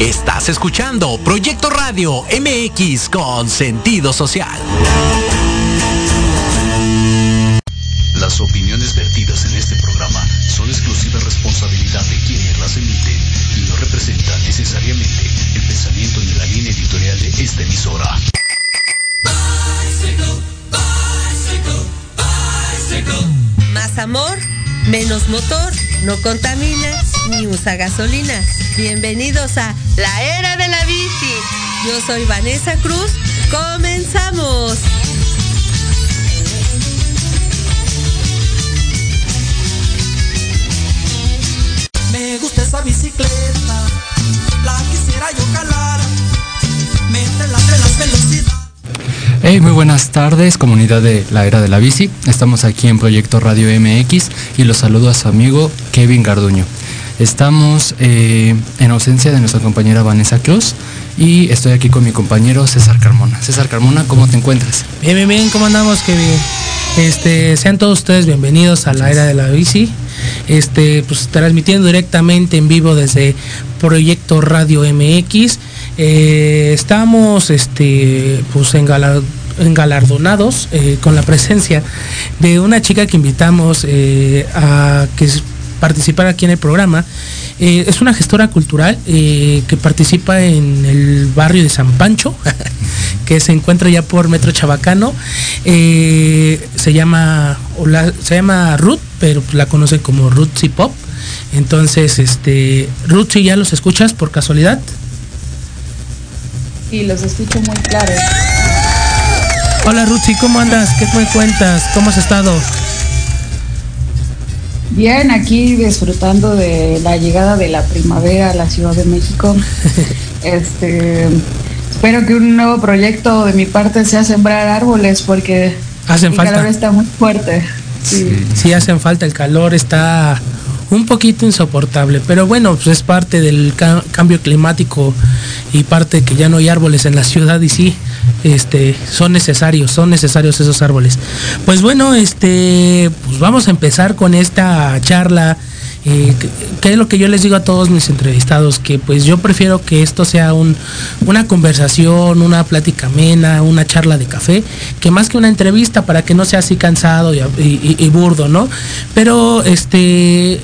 Estás escuchando Proyecto Radio MX con sentido social. Las opiniones vertidas en este programa son exclusiva responsabilidad de quienes las emiten y no representan necesariamente el pensamiento ni la línea editorial de esta emisora. Más amor, menos motor, no contamina ni usa gasolina. Bienvenidos a La Era de la Bici. Yo soy Vanessa Cruz. ¡Comenzamos! Me gusta esa bicicleta, la quisiera yo calar, entre las velocidades. Hey, muy buenas tardes, comunidad de la era de la bici. Estamos aquí en Proyecto Radio MX y los saludo a su amigo Kevin Garduño. Estamos eh, en ausencia de nuestra compañera Vanessa Cruz y estoy aquí con mi compañero César Carmona. César Carmona, ¿cómo te encuentras? Bien, bien, bien, ¿cómo andamos, Kevin? Este, sean todos ustedes bienvenidos a la era de la bici. Este, pues transmitiendo directamente en vivo desde Proyecto Radio MX. Eh, estamos este, pues engala- engalardonados eh, con la presencia de una chica que invitamos a que participar aquí en el programa. Eh, es una gestora cultural eh, que participa en el barrio de San Pancho, que se encuentra ya por Metro Chabacano. Eh, se llama o la- se llama Ruth, pero la conocen como Ruth Pop. Entonces, este, Ruth, si ya los escuchas por casualidad. Sí, los escucho muy claros. Hola Ruth, ¿cómo andas? ¿Qué me cuentas? ¿Cómo has estado? Bien, aquí disfrutando de la llegada de la primavera a la Ciudad de México. Este, espero que un nuevo proyecto de mi parte sea sembrar árboles porque Hacen el falta. calor está muy fuerte. Sí. Sí hacen falta, el calor está un poquito insoportable, pero bueno, pues es parte del ca- cambio climático y parte que ya no hay árboles en la ciudad y sí, este, son necesarios, son necesarios esos árboles. Pues bueno, este, pues vamos a empezar con esta charla. eh, que es lo que yo les digo a todos mis entrevistados, que pues yo prefiero que esto sea un, una conversación, una plática amena, una charla de café, que más que una entrevista para que no sea así cansado y burdo, ¿no? Pero este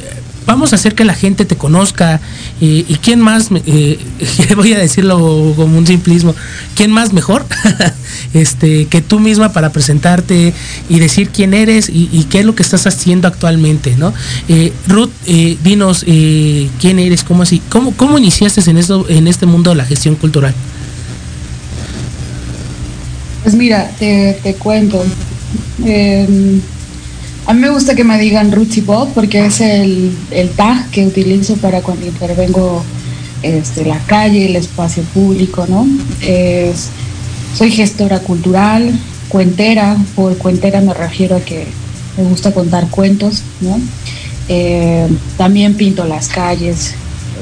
vamos a hacer que la gente te conozca y, quién más, eh, voy a decirlo como un simplismo, quién más mejor este, que tú misma para presentarte y decir quién eres y, qué es lo que estás haciendo actualmente, ¿no? Eh, Ruth, eh, dinos eh, quién eres, cómo así, cómo, cómo iniciaste en esto, en este mundo de la gestión cultural. Pues mira, te, te cuento. Eh, a mí me gusta que me digan Rootsy Bob porque es el, el tag que utilizo para cuando intervengo este, la calle, el espacio público, ¿no? Es- soy gestora cultural, cuentera, por cuentera me refiero a que me gusta contar cuentos, ¿no? Eh, también pinto las calles,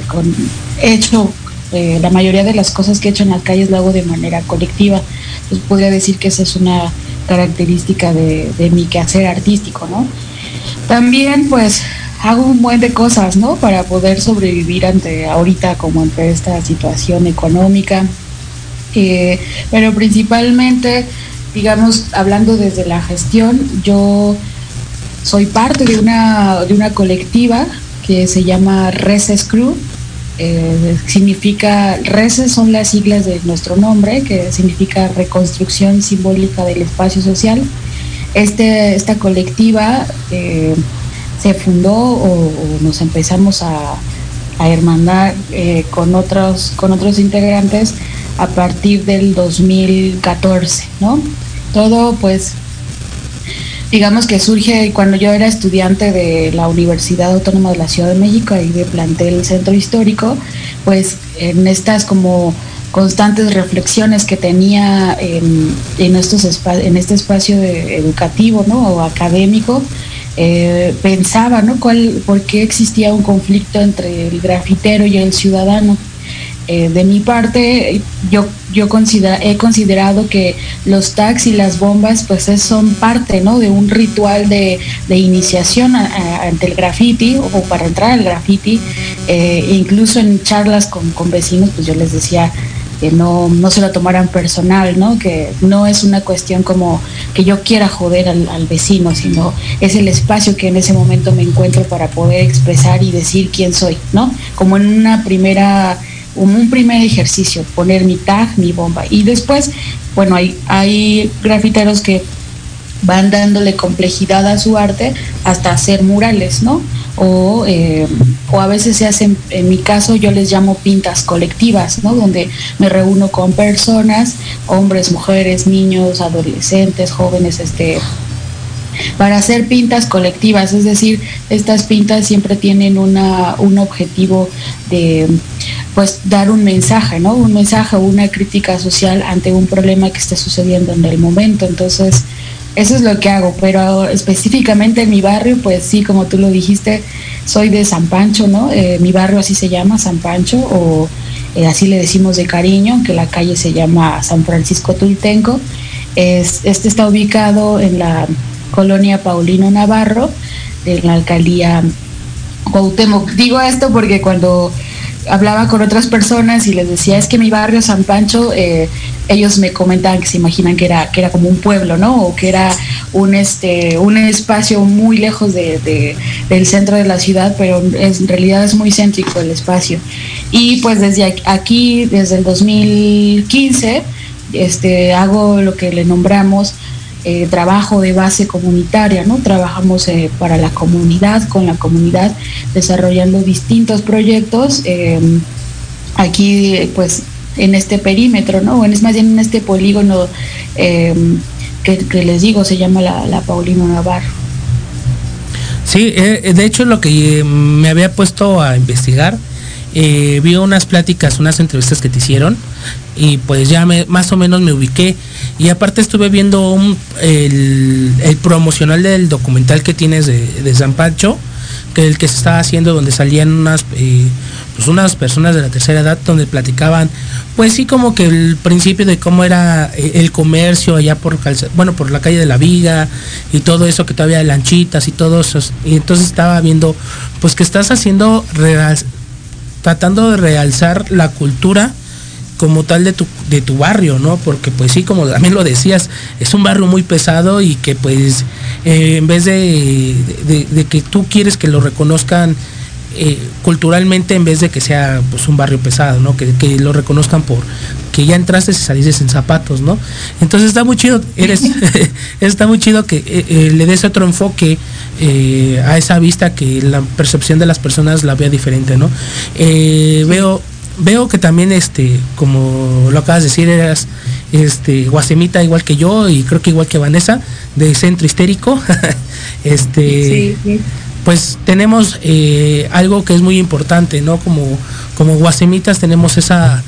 con, he hecho eh, la mayoría de las cosas que he hecho en las calles lo hago de manera colectiva. Entonces podría decir que esa es una característica de, mi quehacer artístico, ¿no? También pues hago un buen de cosas, ¿no? Para poder sobrevivir ante ahorita como ante esta situación económica. Eh, pero principalmente, digamos, hablando desde la gestión, yo soy parte de una, de una colectiva que se llama Reses Crew. Eh, significa, Reses son las siglas de nuestro nombre, que significa Reconstrucción Simbólica del Espacio Social. Este, esta colectiva eh, se fundó o, o nos empezamos a, a hermanar eh, con, otros, con otros integrantes a partir del 2014, ¿no? Todo pues digamos que surge cuando yo era estudiante de la Universidad Autónoma de la Ciudad de México, ahí de plantel Centro Histórico, pues en estas como constantes reflexiones que tenía en, en, estos en este espacio educativo ¿no? o académico, eh, pensaba, ¿no? ¿Cuál, ¿Por qué existía un conflicto entre el grafitero y el ciudadano? Eh, de mi parte, yo, yo he considerado que los tags y las bombas pues son parte ¿no? de un ritual de, iniciación ante el graffiti o para entrar al graffiti. Eh, incluso en charlas con, con, vecinos, pues yo les decía que no, no se lo tomaran personal, ¿no? que no es una cuestión como que yo quiera joder al, al vecino, sino es el espacio que en ese momento me encuentro para poder expresar y decir quién soy, ¿no? Como en una primera como un primer ejercicio, poner mi tag, mi bomba. Y después, bueno, hay, hay grafiteros que van dándole complejidad a su arte hasta hacer murales, ¿no? O, eh, o, a veces se hacen, en mi caso yo les llamo pintas colectivas, ¿no? Donde me reúno con personas, hombres, mujeres, niños, adolescentes, jóvenes, este, para hacer pintas colectivas, es decir, estas pintas siempre tienen una, un objetivo de pues dar un mensaje, ¿no? Un mensaje o una crítica social ante un problema que está sucediendo en el momento. Entonces, eso es lo que hago, pero específicamente en mi barrio, pues sí, como tú lo dijiste, soy de San Pancho, ¿no? Eh, mi barrio así se llama, San Pancho, o eh, así le decimos de cariño, que la calle se llama San Francisco Tultenco. Es, este está ubicado en la colonia Paulino Navarro, en la alcaldía Cuauhtémoc. Digo esto porque cuando hablaba con otras personas y les decía, es que mi barrio San Pancho, eh, ellos me comentaban que se imaginan que era, que era como un pueblo, ¿no? O que era un, este, un espacio muy lejos de, del centro de la ciudad, pero en realidad es muy céntrico el espacio. Y pues desde aquí, desde el 2015, este, hago lo que le nombramos eh, trabajo de base comunitaria, ¿no? Trabajamos eh, para la comunidad, con la comunidad, desarrollando distintos proyectos eh, aquí, pues, en este perímetro, ¿no? Es más bien en este polígono que, les digo, se llama la, la Paulino Navarro. Sí, de hecho lo que me había puesto a investigar, vi unas pláticas, unas entrevistas que te hicieron y pues ya más o menos me ubiqué. Y aparte estuve viendo el, promocional del documental que tienes de, San Pancho, que el que se estaba haciendo donde salían unas eh, pues unas personas de la tercera edad donde platicaban pues sí como que el principio de cómo era eh, el comercio allá por bueno por la calle de la Viga y todo eso que todavía hay lanchitas y todo eso. Y entonces estaba viendo pues que estás haciendo tratando de realzar la cultura como tal de tu, de tu barrio, ¿no? Porque pues sí, como también lo decías, es un barrio muy pesado y que pues eh, en vez de, que tú quieres que lo reconozcan eh, culturalmente en vez de que sea pues un barrio pesado, ¿no? Que, lo reconozcan por que ya entraste y saliste en zapatos, ¿no? Entonces está muy chido, eres, está muy chido que eh, le des otro enfoque a esa vista que la percepción de las personas la vea diferente, ¿no? Veo veo que también, este, como lo acabas de decir, eras este, guasemita igual que yo y creo que igual que Vanessa, de centro histérico. este, pues tenemos eh, algo que es muy importante, ¿no? Como, como guasemitas tenemos esa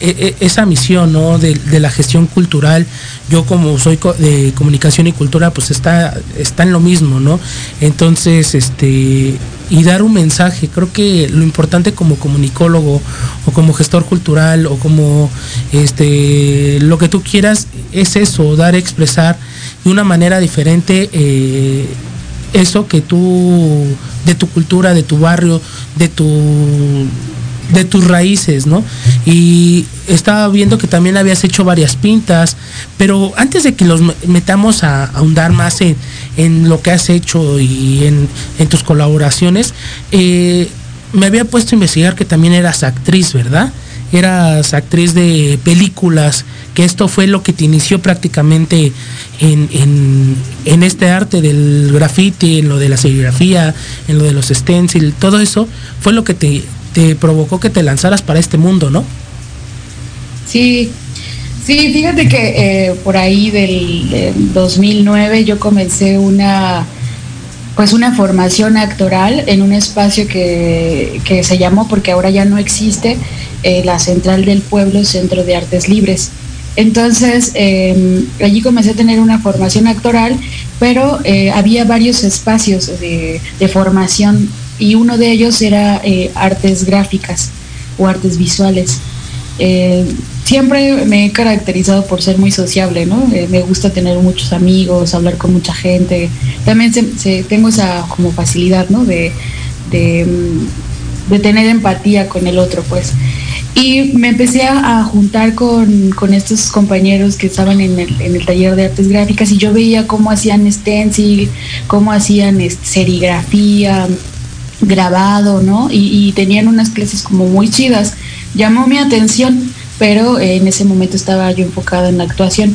esa misión ¿no? de, la gestión cultural, yo como soy de comunicación y cultura, pues está, está en lo mismo, ¿no? Entonces, este, y dar un mensaje, creo que lo importante como comunicólogo o como gestor cultural o como este, lo que tú quieras es eso, dar, expresar de una manera diferente eh, eso que tú, de tu cultura, de tu barrio, de tu de tus raíces, ¿no? Y estaba viendo que también habías hecho varias pintas, pero antes de que los metamos a, ahondar más en, lo que has hecho y en, tus colaboraciones, eh, me había puesto a investigar que también eras actriz, ¿verdad? Eras actriz de películas, que esto fue lo que te inició prácticamente en, en este arte del graffiti, en lo de la serigrafía, en lo de los stencil, todo eso fue lo que te, te provocó que te lanzaras para este mundo, ¿no? Sí, sí, fíjate que eh, por ahí del, 2009 yo comencé una pues una formación actoral en un espacio que, que se llamó, porque ahora ya no existe, eh, la Central del Pueblo Centro de Artes Libres. Entonces, eh, allí comencé a tener una formación actoral, pero eh, había varios espacios de, de, formación y uno de ellos era eh, artes gráficas o artes visuales. Eh, siempre me he caracterizado por ser muy sociable, ¿no? Eh, me gusta tener muchos amigos, hablar con mucha gente. También se, tengo esa como facilidad, ¿no? De, de, de, tener empatía con el otro, pues. Y me empecé a, a juntar con, con, estos compañeros que estaban en el, en el, taller de artes gráficas y yo veía cómo hacían stencil, cómo hacían este, serigrafía, grabado, ¿no? Y, tenían unas clases como muy chidas. Llamó mi atención pero en ese momento estaba yo enfocada en la actuación.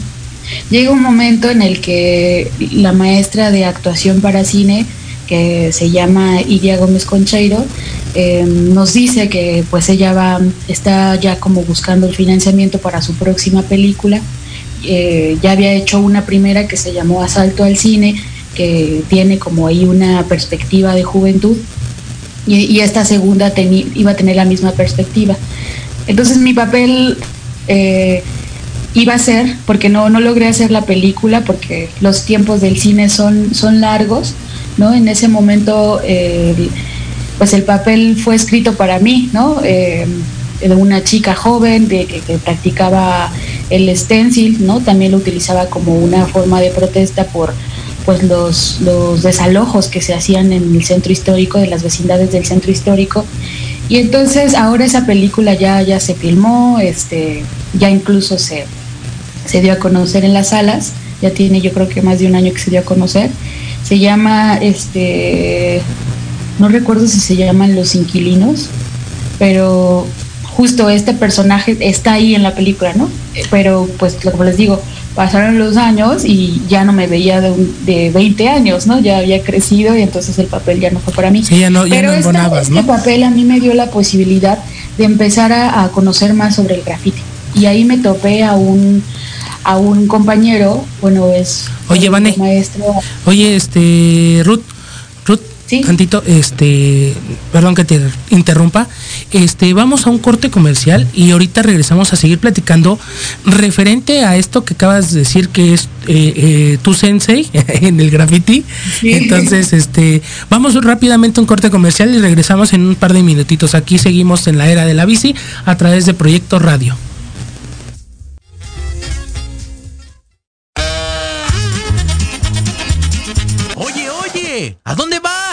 Llega un momento en el que la maestra de actuación para cine, que se llama Iria Gómez Concheiro, eh, nos dice que pues ella va, está ya como buscando el financiamiento para su próxima película. Eh, ya había hecho una primera que se llamó Asalto al Cine, que tiene como ahí una perspectiva de juventud, y, esta segunda iba a tener la misma perspectiva. Entonces mi papel eh, iba a ser, porque no, no logré hacer la película, porque los tiempos del cine son, son largos, ¿no? En ese momento, pues el papel fue escrito para mí, ¿no? Eh, de una chica joven de, que, que, practicaba el stencil, ¿no? También lo utilizaba como una forma de protesta por pues los, los desalojos que se hacían en el centro histórico, de las vecindades del centro histórico. Y entonces ahora esa película ya, ya se filmó, este, ya incluso se, se dio a conocer en las salas, ya tiene yo creo que más de un año que se dio a conocer. Se llama, este, no recuerdo si se llaman Los Inquilinos, pero justo este personaje está ahí en la película, ¿no? Pero pues como les digo, pasaron los años y ya no me veía de, un, de 20 años, ¿no? Ya había crecido y entonces el papel ya no fue para mí. Sí, ya no, ya Pero no esta, este papel a mí me dio la posibilidad de empezar a, a, conocer más sobre el graffiti. Y ahí me topé a un a un compañero, bueno, es Oye, Vane. maestro. Oye, este Ruth, ¿Sí? tantito, este, perdón que te interrumpa, este, vamos a un corte comercial y ahorita regresamos a seguir platicando referente a esto que acabas de decir que es eh, eh, tu sensei en el graffiti. Sí. Entonces, este, vamos rápidamente a un corte comercial y regresamos en un par de minutitos. Aquí seguimos en la era de la bici a través de Proyecto Radio. Oye, oye, ¿a dónde vas?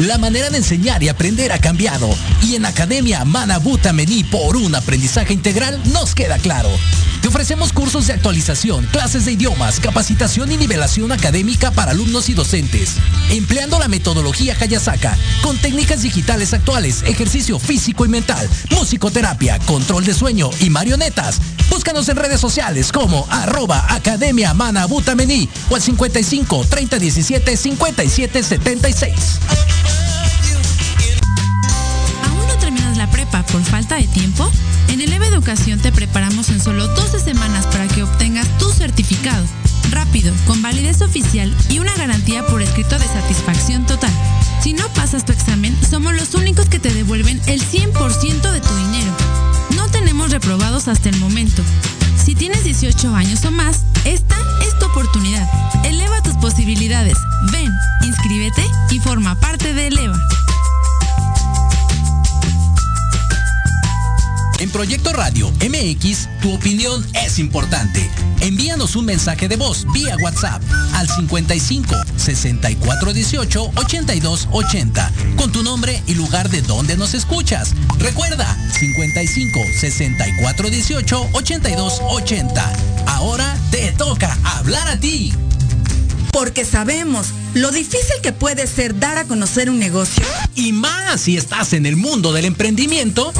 La manera de enseñar y aprender ha cambiado y en Academia Manabuta Mení por un aprendizaje integral nos queda claro. Te ofrecemos cursos de actualización, clases de idiomas, capacitación y nivelación académica para alumnos y docentes, empleando la metodología Hayasaka con técnicas digitales actuales, ejercicio físico y mental, musicoterapia, control de sueño y marionetas. Búscanos en redes sociales como arroba Academia Manabuta Mení o al 55 30 17 57 76. Por falta de tiempo? En Eleva Educación te preparamos en solo 12 semanas para que obtengas tu certificado. Rápido, con validez oficial y una garantía por escrito de satisfacción total. Si no pasas tu examen, somos los únicos que te devuelven el 100% de tu dinero. No tenemos reprobados hasta el momento. Si tienes 18 años o más, esta es tu oportunidad. Eleva tus posibilidades. Ven, inscríbete y forma parte de Eleva. En Proyecto Radio MX, tu opinión es importante. Envíanos un mensaje de voz vía WhatsApp al 55 64 18 82 80 con tu nombre y lugar de donde nos escuchas. Recuerda 55 64 18 82 80. Ahora te toca hablar a ti. Porque sabemos lo difícil que puede ser dar a conocer un negocio. Y más si estás en el mundo del emprendimiento.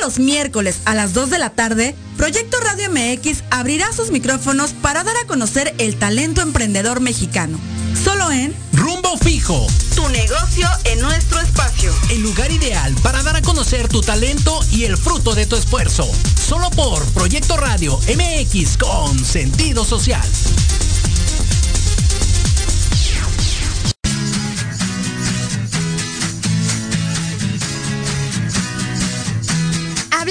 Los miércoles a las 2 de la tarde, Proyecto Radio MX abrirá sus micrófonos para dar a conocer el talento emprendedor mexicano. Solo en Rumbo Fijo. Tu negocio en nuestro espacio. El lugar ideal para dar a conocer tu talento y el fruto de tu esfuerzo. Solo por Proyecto Radio MX con sentido social.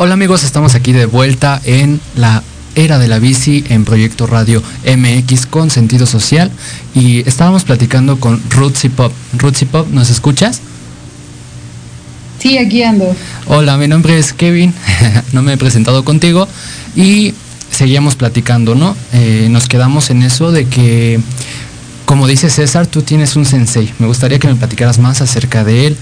Hola amigos, estamos aquí de vuelta en la era de la bici en Proyecto Radio MX con sentido social y estábamos platicando con Rootsy Pop. Rootsy Pop, ¿nos escuchas? Sí, aquí ando. Hola, mi nombre es Kevin, no me he presentado contigo y seguíamos platicando, ¿no? Eh, nos quedamos en eso de que, como dice César, tú tienes un sensei. Me gustaría que me platicaras más acerca de él.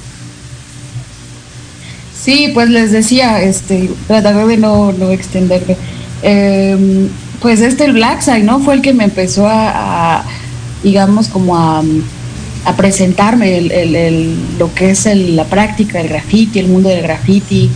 Sí, pues les decía, este, trataré de no, no extenderme. Eh, pues este el Black Side, ¿no? Fue el que me empezó a, digamos, como a, presentarme el, el, el, lo que es la práctica del graffiti, el mundo del graffiti.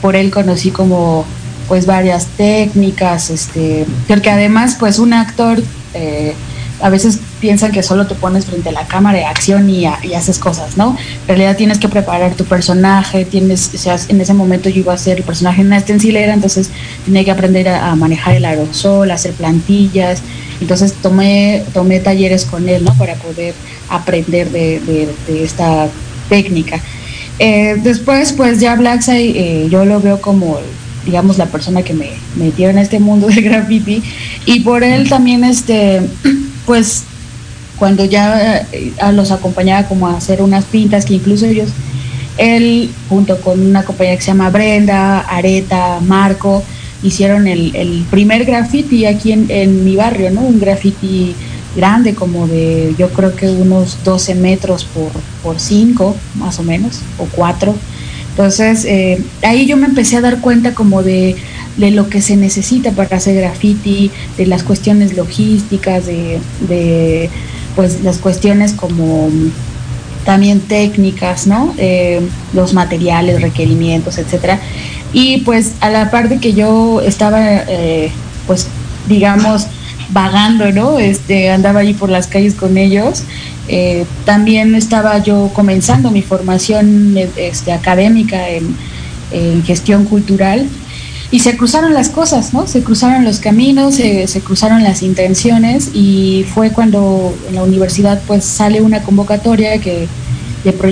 Por él conocí como pues varias técnicas, este, porque además pues un actor eh, a veces piensan que solo te pones frente a la cámara de acción y, y, haces cosas, ¿no? En realidad tienes que preparar tu personaje, tienes, o sea, en ese momento yo iba a ser el personaje en una estencilera, entonces tenía que aprender a, a, manejar el aerosol, a hacer plantillas, entonces tomé, tomé talleres con él, ¿no? Para poder aprender de, de, de esta técnica. Eh, después, pues ya Blackside eh, yo lo veo como digamos la persona que me metió en este mundo del graffiti y por él también este pues cuando ya eh, los acompañaba como a hacer unas pintas que incluso ellos, él junto con una compañera que se llama Brenda, Areta, Marco, hicieron el, el primer graffiti aquí en, en, mi barrio, ¿no? Un graffiti grande como de yo creo que unos 12 metros por, por 5 más o menos, o 4. Entonces eh, ahí yo me empecé a dar cuenta como de, de, lo que se necesita para hacer graffiti, de las cuestiones logísticas, de, de pues las cuestiones como también técnicas, ¿no? Eh, los materiales, requerimientos, etcétera. Y pues a la par de que yo estaba, eh, pues digamos, vagando, ¿no? Este, andaba allí por las calles con ellos. Eh, también estaba yo comenzando mi formación este, académica en gestión cultural y se cruzaron las cosas, ¿no? Se cruzaron los caminos, se, cruzaron las intenciones y fue cuando en la universidad pues sale una convocatoria que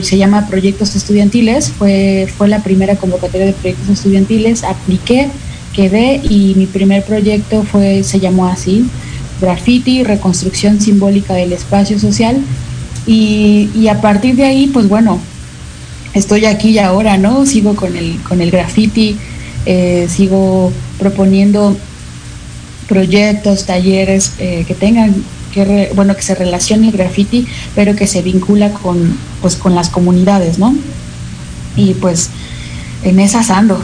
se llama Proyectos Estudiantiles, fue, fue la primera convocatoria de proyectos estudiantiles, apliqué, quedé y mi primer proyecto fue, se llamó así, Graffiti, Reconstrucción Simbólica del Espacio Social y, y a partir de ahí pues bueno, estoy aquí y ahora, ¿no? Sigo con el, con el graffiti eh, sigo proponiendo proyectos, talleres eh, que tengan que re, bueno que se relacione el graffiti, pero que se vincula con pues con las comunidades, ¿no? Y pues en esas ando.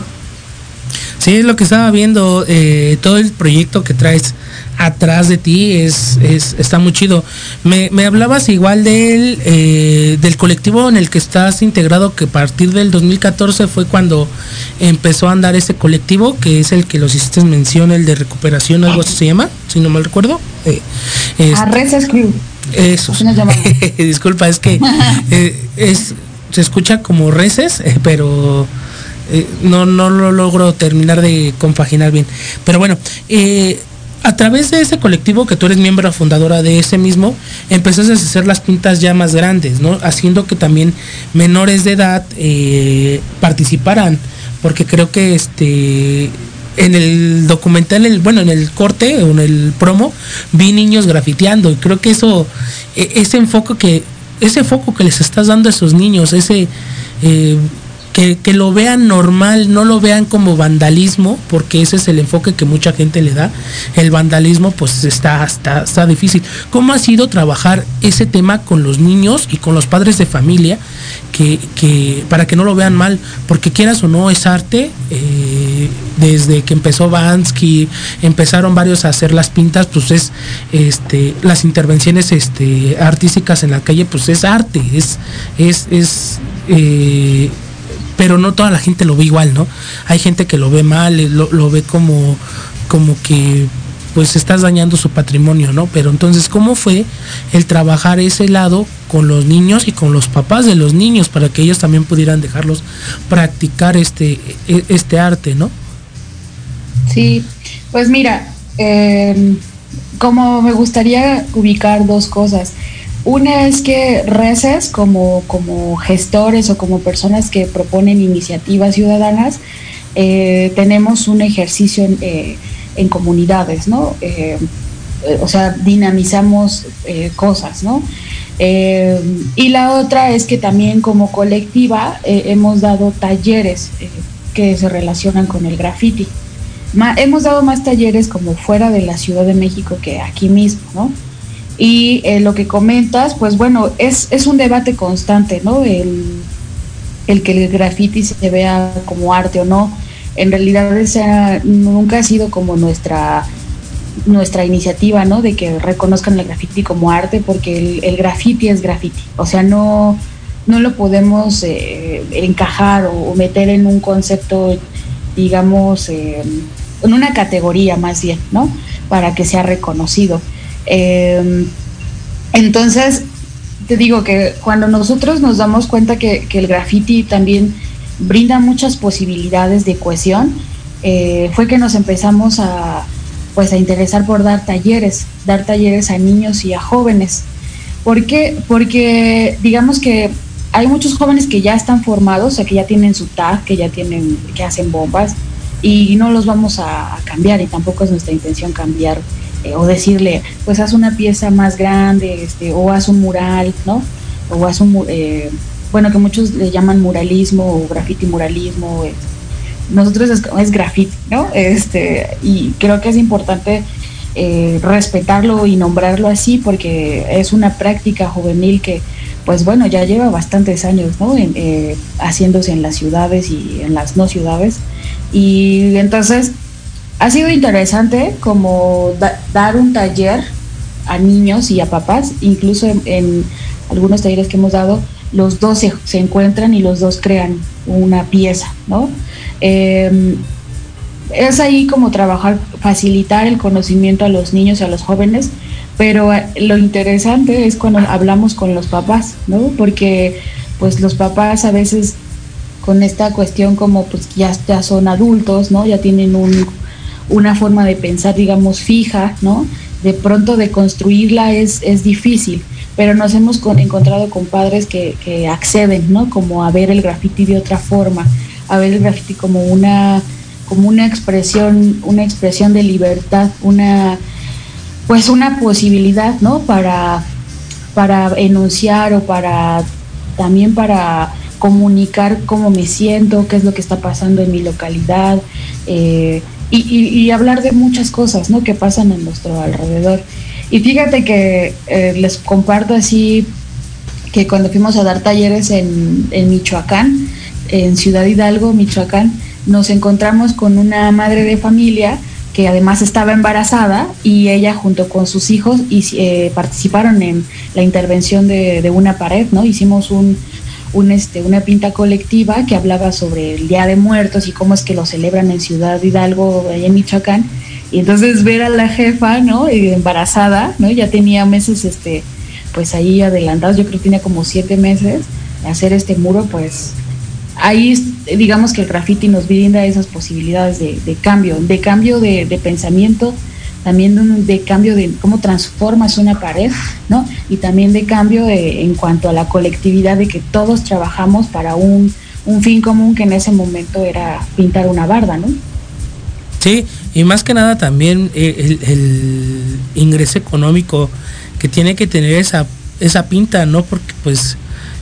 Sí, es lo que estaba viendo, eh, todo el proyecto que traes atrás de ti es, es está muy chido. Me, me hablabas igual del, eh, del colectivo en el que estás integrado, que a partir del 2014 fue cuando empezó a andar ese colectivo, que es el que los hiciste mención, el de recuperación, algo así se llama, si no mal recuerdo. Eh, es, Arresas Crew. Eso. Disculpa, es que eh, es, se escucha como reces, eh, pero... Eh, no, no lo logro terminar de compaginar bien. Pero bueno, eh, a través de ese colectivo, que tú eres miembro fundadora de ese mismo, empezaste a hacer las pintas ya más grandes, ¿no? Haciendo que también menores de edad eh, participaran, porque creo que este en el documental, el, bueno, en el corte o en el promo, vi niños grafiteando y creo que eso, ese enfoque que, ese foco que les estás dando a esos niños, ese que, lo vean normal, no lo vean como vandalismo, porque ese es el enfoque que mucha gente le da. El vandalismo pues está, está, está difícil. ¿Cómo ha sido trabajar ese tema con los niños y con los padres de familia? Que, que para que no lo vean mal, porque quieras o no es arte, eh, desde que empezó Bansky, empezaron varios a hacer las pintas, pues es este, las intervenciones este, artísticas en la calle, pues es arte, es, es, es eh, pero no toda la gente lo ve igual, ¿no? Hay gente que lo ve mal, lo, lo ve como, como que pues estás dañando su patrimonio, ¿no? Pero entonces, ¿cómo fue el trabajar ese lado con los niños y con los papás de los niños para que ellos también pudieran dejarlos practicar este, este arte, ¿no? Sí, pues mira, eh, como me gustaría ubicar dos cosas. Una es que reces como, como gestores o como personas que proponen iniciativas ciudadanas, eh, tenemos un ejercicio en, eh, comunidades, ¿no? Eh, o sea, dinamizamos cosas, ¿no? Y la otra es que también como colectiva hemos dado talleres que se relacionan con el graffiti. Hemos dado más talleres como fuera de la Ciudad de México que aquí mismo, ¿no? Y eh, lo que comentas, pues bueno, es, es un debate constante, ¿no? El, el, que el graffiti se vea como arte o no. En realidad esa nunca ha sido como nuestra nuestra iniciativa, ¿no? De que reconozcan el graffiti como arte, porque el, graffiti es graffiti. O sea, no, no lo podemos eh, encajar o, o, meter en un concepto, digamos, eh, en una categoría más bien, ¿no? Para que sea reconocido. Eh, entonces, te digo que cuando nosotros nos damos cuenta que, que el graffiti también brinda muchas posibilidades de cohesión, eh, fue que nos empezamos a, pues, a interesar por dar talleres, dar talleres a niños y a jóvenes. ¿Por qué? Porque digamos que hay muchos jóvenes que ya están formados, o sea, que ya tienen su tag, que ya tienen, que hacen bombas, y no los vamos a, a cambiar, y tampoco es nuestra intención cambiar eh, o decirle, pues haz una pieza más grande, este, o haz un mural, ¿no? O haz un, eh, bueno, que muchos le llaman muralismo o graffiti muralismo. Es, nosotros es, es graffiti, ¿no? Este, y creo que es importante eh, respetarlo y nombrarlo así porque es una práctica juvenil que, pues bueno, ya lleva bastantes años, ¿no? Eh, haciéndose en las ciudades y en las no ciudades. Y entonces ha sido interesante como da, dar un taller a niños y a papás, incluso en, algunos talleres que hemos dado, los dos se, encuentran y los dos crean una pieza, ¿no? Eh, es ahí como trabajar, facilitar el conocimiento a los niños y a los jóvenes, pero lo interesante es cuando hablamos con los papás, ¿no? Porque pues los papás a veces con esta cuestión como pues ya, ya son adultos, ¿no? Ya tienen un, una forma de pensar, digamos, fija, ¿no? De pronto de construirla es, es difícil, pero nos hemos con, encontrado con padres que, que acceden, ¿no? Como a ver el graffiti de otra forma, a ver el graffiti como una como una expresión, una expresión de libertad, una pues una posibilidad, ¿no? Para, para enunciar o para también para comunicar cómo me siento, qué es lo que está pasando en mi localidad, eh, y, y, hablar de muchas cosas, ¿no? Que pasan en nuestro alrededor. Y fíjate que eh, les comparto así que cuando fuimos a dar talleres en, en Michoacán, en Ciudad Hidalgo, Michoacán, nos encontramos con una madre de familia que además estaba embarazada y ella junto con sus hijos eh, participaron en la intervención de, de, una pared, ¿no? Hicimos un, un, este, una pinta colectiva que hablaba sobre el Día de Muertos y cómo es que lo celebran en Ciudad Hidalgo, allá en Michoacán. Y entonces ver a la jefa, ¿no? Embarazada, ¿no? Ya tenía meses, este, pues ahí adelantados, yo creo que tenía como siete meses, hacer este muro, pues ahí digamos que el graffiti nos brinda esas posibilidades de, cambio, de cambio de pensamiento, también de, de, cambio de cómo transformas una pared, ¿no? Y también de cambio en cuanto a la colectividad de que todos trabajamos para un, un fin común que en ese momento era pintar una barda, ¿no? Sí, y más que nada también el, el ingreso económico que tiene que tener esa, esa pinta, ¿no? Porque pues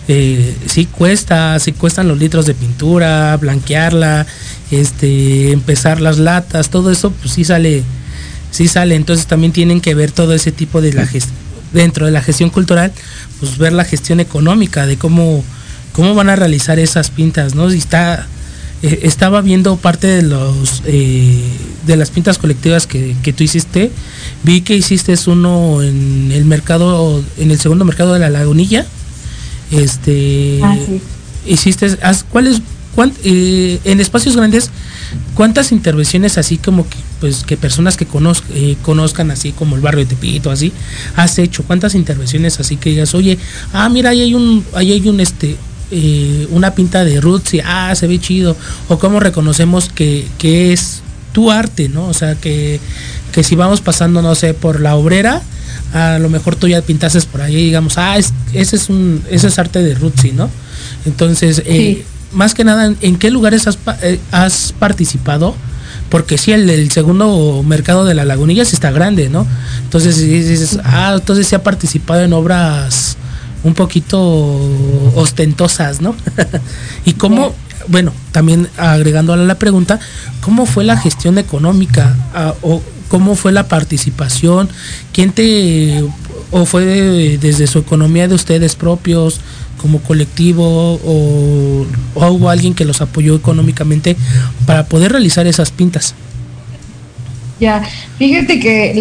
eh, sí cuesta, sí cuestan los litros de pintura, blanquearla, este, empezar las latas, todo eso, pues sí sale, sí sale. Entonces también tienen que ver todo ese tipo de la gestión, dentro de la gestión cultural, pues ver la gestión económica, de cómo, cómo van a realizar esas pintas, ¿no? Si está, eh, estaba viendo parte de los eh, de las pintas colectivas que, que, tú hiciste, vi que hiciste uno en el mercado, en el segundo mercado de la lagunilla este, ah, hiciste, ¿cuáles, eh, en espacios grandes, cuántas intervenciones así como que, pues, que personas que eh, conozcan así como el barrio de Tepito, así, has hecho? ¿Cuántas intervenciones así que digas, oye, ah, mira, ahí hay un, ahí hay un, este, eh, una pinta de roots y, ah, se ve chido? O cómo reconocemos que, que es tu arte, ¿no? O sea, que, que si vamos pasando, no sé, por la obrera, a lo mejor tú ya pintases por ahí, digamos, ah, ese es un, ese es arte de Rutsi, ¿no? Entonces, eh, más que nada, ¿en qué lugares has, eh, has participado? Porque sí, el, el, segundo mercado de la lagunilla sí está grande, ¿no? Entonces dices, ah, entonces sí ha participado en obras un poquito ostentosas, ¿no? y cómo, bueno, también agregando a la pregunta, ¿cómo fue la gestión económica ah, o cómo fue la participación, quién te, o fue desde su economía de ustedes propios, como colectivo, o, hubo alguien que los apoyó económicamente para poder realizar esas pintas. Ya, fíjate que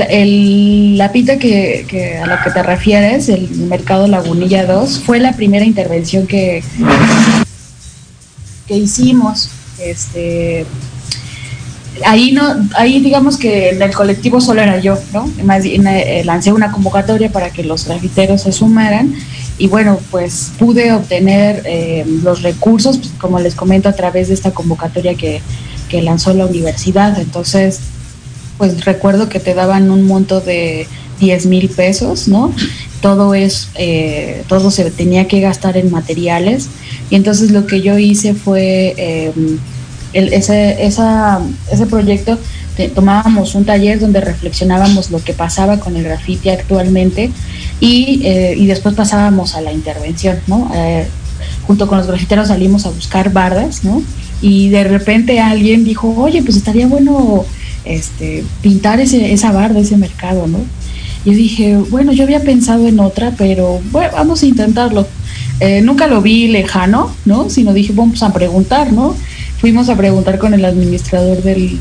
la, pinta que, a la que te refieres, el Mercado Lagunilla 2, fue la primera intervención que, que hicimos. Este, ahí no, ahí digamos que en el colectivo solo era yo, ¿no? Más eh, lancé una convocatoria para que los grafiteros se sumaran y bueno, pues pude obtener eh, los recursos, pues, como les comento, a través de esta convocatoria que, que lanzó la universidad. Entonces, pues recuerdo que te daban un monto de 10 mil pesos, ¿no? Todo es, eh, todo se tenía que gastar en materiales. Y entonces lo que yo hice fue ese, esa, ese proyecto tomábamos un taller donde reflexionábamos lo que pasaba con el grafiti actualmente y, eh, y después pasábamos a la intervención, ¿no? Eh, junto con los grafiteros salimos a buscar bardas, ¿no? Y de repente alguien dijo, oye, pues estaría bueno este, pintar ese, esa barda, ese mercado, ¿no? Y yo dije, bueno, yo había pensado en otra, pero bueno, vamos a intentarlo. Eh, nunca lo vi lejano, ¿no? Sino dije, vamos a preguntar, ¿no? fuimos a preguntar con el administrador del,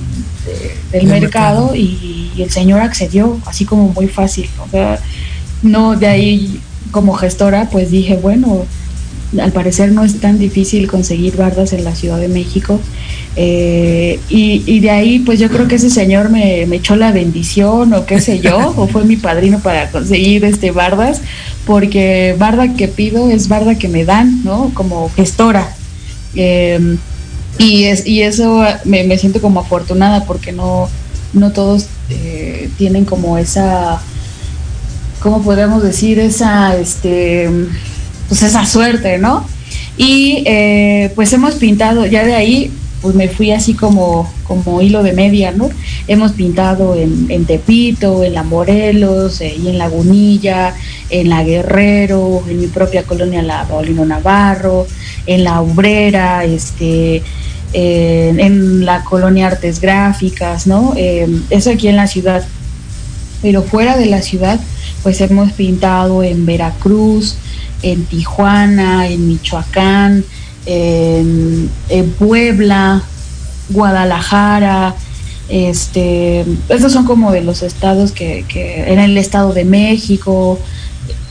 del mercado, Y, el señor accedió, así como muy fácil. O sea, no, de ahí como gestora, pues dije, bueno, al parecer no es tan difícil conseguir bardas en la Ciudad de México. Eh, y, y, de ahí, pues yo creo que ese señor me, echó la bendición o qué sé yo, o fue mi padrino para conseguir este bardas, porque barda que pido es barda que me dan, ¿no? Como gestora. Eh, y, es, y eso me, me siento como afortunada porque no, no todos eh, tienen como esa, ¿cómo podemos decir? Esa, este, pues esa suerte, ¿no? Y eh, pues hemos pintado, ya de ahí, pues me fui así como, como hilo de media, ¿no? Hemos pintado en, en Tepito, en La Morelos, eh, y en Lagunilla, en La Guerrero, en mi propia colonia, La Paulino Navarro, en La Obrera, este, en la colonia Artes Gráficas, ¿no? Eh, eso aquí en la ciudad. Pero fuera de la ciudad, pues hemos pintado en Veracruz, en Tijuana, en Michoacán, en, Puebla, Guadalajara, este, estos son como de los estados que, que en el estado de México,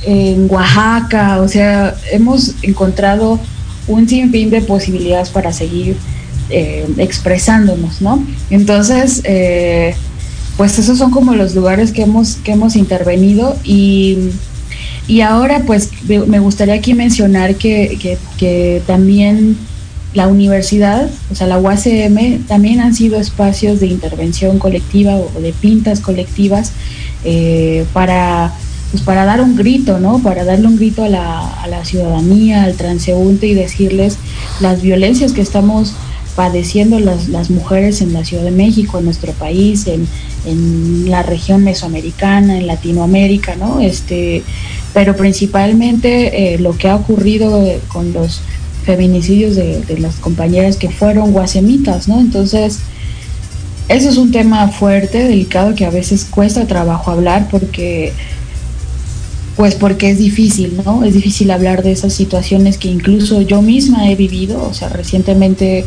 en Oaxaca, o sea, hemos encontrado un sinfín de posibilidades para seguir eh, expresándonos, ¿no? Entonces, eh, pues esos son como los lugares que hemos, que hemos intervenido y, y ahora pues me gustaría aquí mencionar que, que, también la universidad, o sea, la UACM, también han sido espacios de intervención colectiva o de pintas colectivas eh, para, pues para dar un grito, ¿no? Para darle un grito a la, a la ciudadanía, al transeúnte y decirles las violencias que estamos padeciendo las, las mujeres en la Ciudad de México, en nuestro país, en, en la región mesoamericana, en Latinoamérica, ¿no? Este, pero principalmente eh, lo que ha ocurrido eh, con los feminicidios de, las compañeras que fueron guasemitas, ¿no? Entonces, eso es un tema fuerte, delicado, que a veces cuesta trabajo hablar porque pues porque es difícil, ¿no? Es difícil hablar de esas situaciones que incluso yo misma he vivido, o sea, recientemente,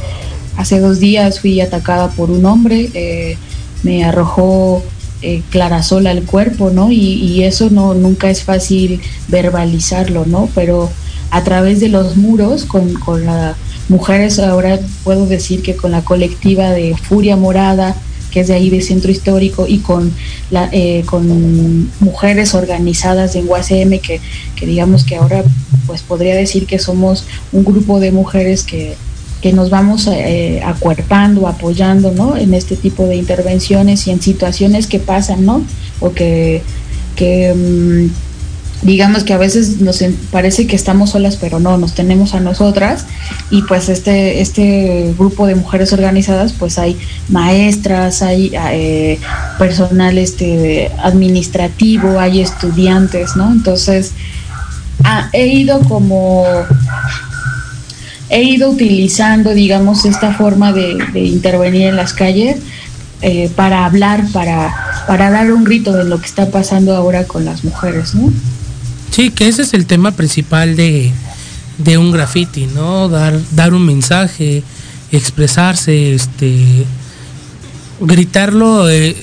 hace dos días fui atacada por un hombre, eh, me arrojó eh, clarasol al cuerpo, ¿no? Y, eso no nunca es fácil verbalizarlo, ¿no? Pero a través de los muros, con, con las mujeres, ahora puedo decir que con la colectiva de Furia Morada, que es de ahí de Centro Histórico, y con, la, eh, con mujeres organizadas en UACM, que, que, digamos que ahora pues podría decir que somos un grupo de mujeres que, que nos vamos eh, acuerpando, apoyando, ¿no? En este tipo de intervenciones y en situaciones que pasan, ¿no? O que, mmm, digamos que a veces nos parece que estamos solas, pero no, nos tenemos a nosotras y pues este, este grupo de mujeres organizadas, pues hay maestras, hay eh, personal este, administrativo, hay estudiantes, ¿no? Entonces, ah, he ido como he ido utilizando, digamos, esta forma de, intervenir en las calles eh, para hablar, para, para dar un grito de lo que está pasando ahora con las mujeres, ¿no? Sí, que ese es el tema principal de, de un graffiti, ¿no? Dar, dar un mensaje, expresarse, este, gritarlo, eh,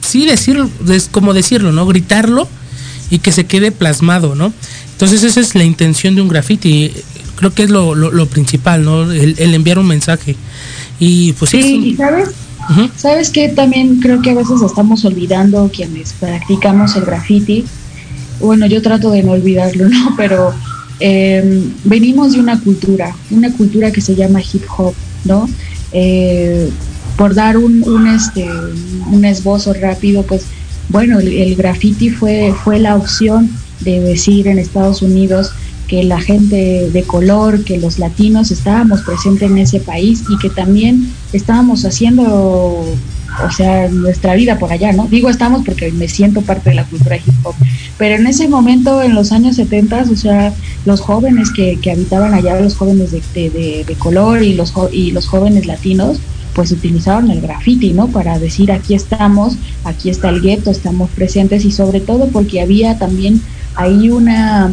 sí decirlo, es como decirlo, ¿no? Gritarlo y que se quede plasmado, ¿no? Entonces esa es la intención de un graffiti, creo que es lo, lo, lo principal, ¿no? El, el, enviar un mensaje. Y pues sí, ¿y sabes? Uh -huh. ¿Sabes que También creo que a veces estamos olvidando quienes practicamos el graffiti bueno, yo trato de no olvidarlo, ¿no? Pero eh, venimos de una cultura, una cultura que se llama hip hop, ¿no? Eh, por dar un, un, este, un esbozo rápido, pues bueno, el, el graffiti fue, fue la opción de decir en Estados Unidos que la gente de color, que los latinos estábamos presentes en ese país y que también estábamos haciendo o sea, nuestra vida por allá, ¿no? Digo estamos porque me siento parte de la cultura hip hop, pero en ese momento, en los años 70, o sea, los jóvenes que, que habitaban allá, los jóvenes de, de, de, color y los, y los jóvenes latinos, pues utilizaron el graffiti, ¿no? Para decir aquí estamos, aquí está el gueto, estamos presentes y sobre todo porque había también ahí una